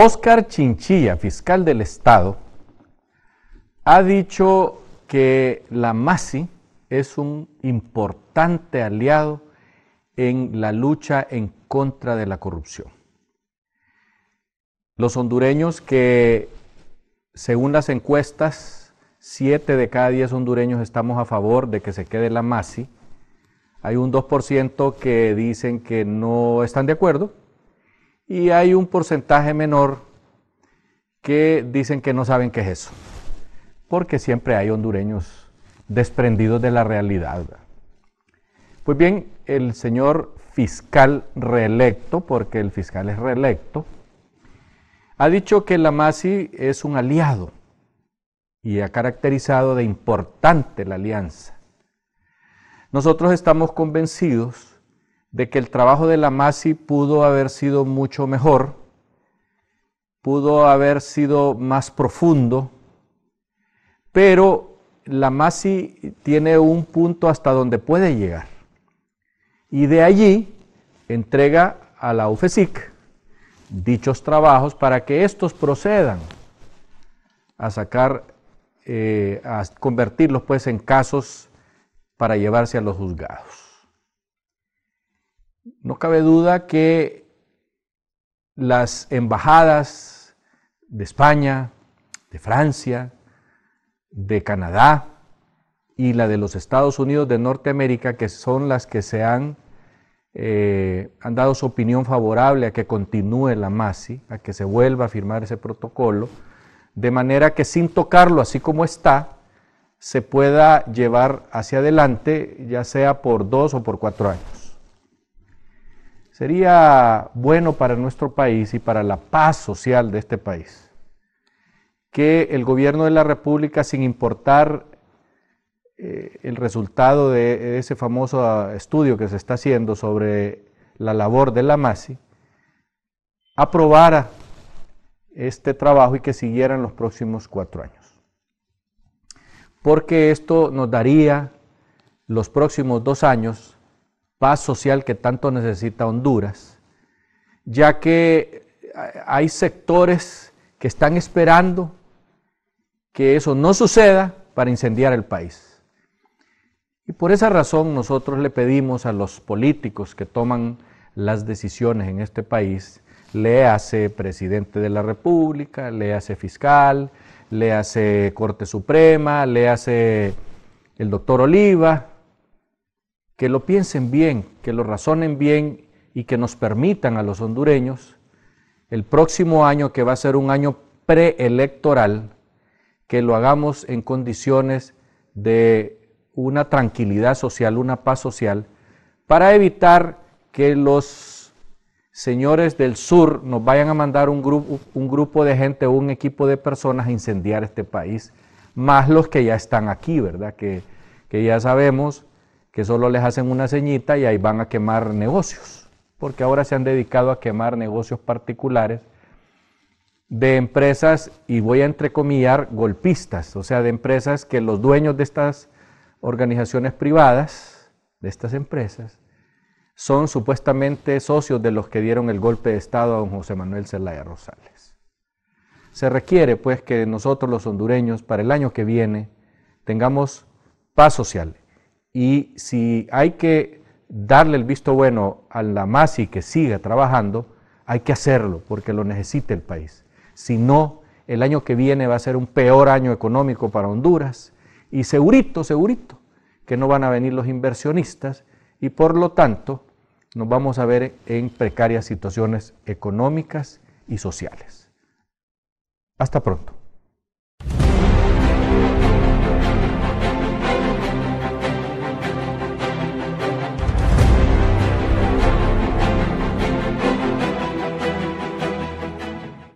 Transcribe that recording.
Oscar Chinchilla, fiscal del Estado, ha dicho que la MASI es un importante aliado en la lucha en contra de la corrupción. Los hondureños que, según las encuestas, siete de cada diez hondureños estamos a favor de que se quede la MASI, hay un 2% que dicen que no están de acuerdo y hay un porcentaje menor que dicen que no saben qué es eso, porque siempre hay hondureños desprendidos de la realidad. Pues bien, el señor fiscal reelecto, porque el fiscal es reelecto, ha dicho que la MASI es un aliado y ha caracterizado de importante la alianza. Nosotros estamos convencidos de que el trabajo de la MASI pudo haber sido mucho mejor, pudo haber sido más profundo, pero la MASI tiene un punto hasta donde puede llegar. Y de allí entrega a la UFESIC dichos trabajos para que estos procedan a sacar, eh, a convertirlos pues en casos para llevarse a los juzgados. No cabe duda que las embajadas de España, de Francia, de Canadá y la de los Estados Unidos de Norteamérica, que son las que se han, eh, han dado su opinión favorable a que continúe la MASI, a que se vuelva a firmar ese protocolo, de manera que sin tocarlo así como está, se pueda llevar hacia adelante, ya sea por dos o por cuatro años. Sería bueno para nuestro país y para la paz social de este país que el gobierno de la República, sin importar eh, el resultado de ese famoso ah, estudio que se está haciendo sobre la labor de la MASI, aprobara este trabajo y que siguiera en los próximos cuatro años. Porque esto nos daría los próximos dos años paz social que tanto necesita Honduras, ya que hay sectores que están esperando que eso no suceda para incendiar el país. Y por esa razón nosotros le pedimos a los políticos que toman las decisiones en este país, le hace presidente de la República, le hace fiscal, le hace Corte Suprema, le hace el doctor Oliva, que lo piensen bien, que lo razonen bien y que nos permitan a los hondureños el próximo año, que va a ser un año preelectoral, que lo hagamos en condiciones de una tranquilidad social, una paz social, para evitar que los señores del sur nos vayan a mandar un grupo, un grupo de gente o un equipo de personas a incendiar este país, más los que ya están aquí, ¿verdad? Que, que ya sabemos que solo les hacen una ceñita y ahí van a quemar negocios, porque ahora se han dedicado a quemar negocios particulares de empresas, y voy a entrecomillar, golpistas, o sea, de empresas que los dueños de estas organizaciones privadas, de estas empresas, son supuestamente socios de los que dieron el golpe de Estado a don José Manuel Zelaya Rosales. Se requiere, pues, que nosotros los hondureños, para el año que viene, tengamos paz social, y si hay que darle el visto bueno a la MASI que siga trabajando, hay que hacerlo porque lo necesita el país. Si no, el año que viene va a ser un peor año económico para Honduras y segurito, segurito, que no van a venir los inversionistas y por lo tanto nos vamos a ver en precarias situaciones económicas y sociales. Hasta pronto.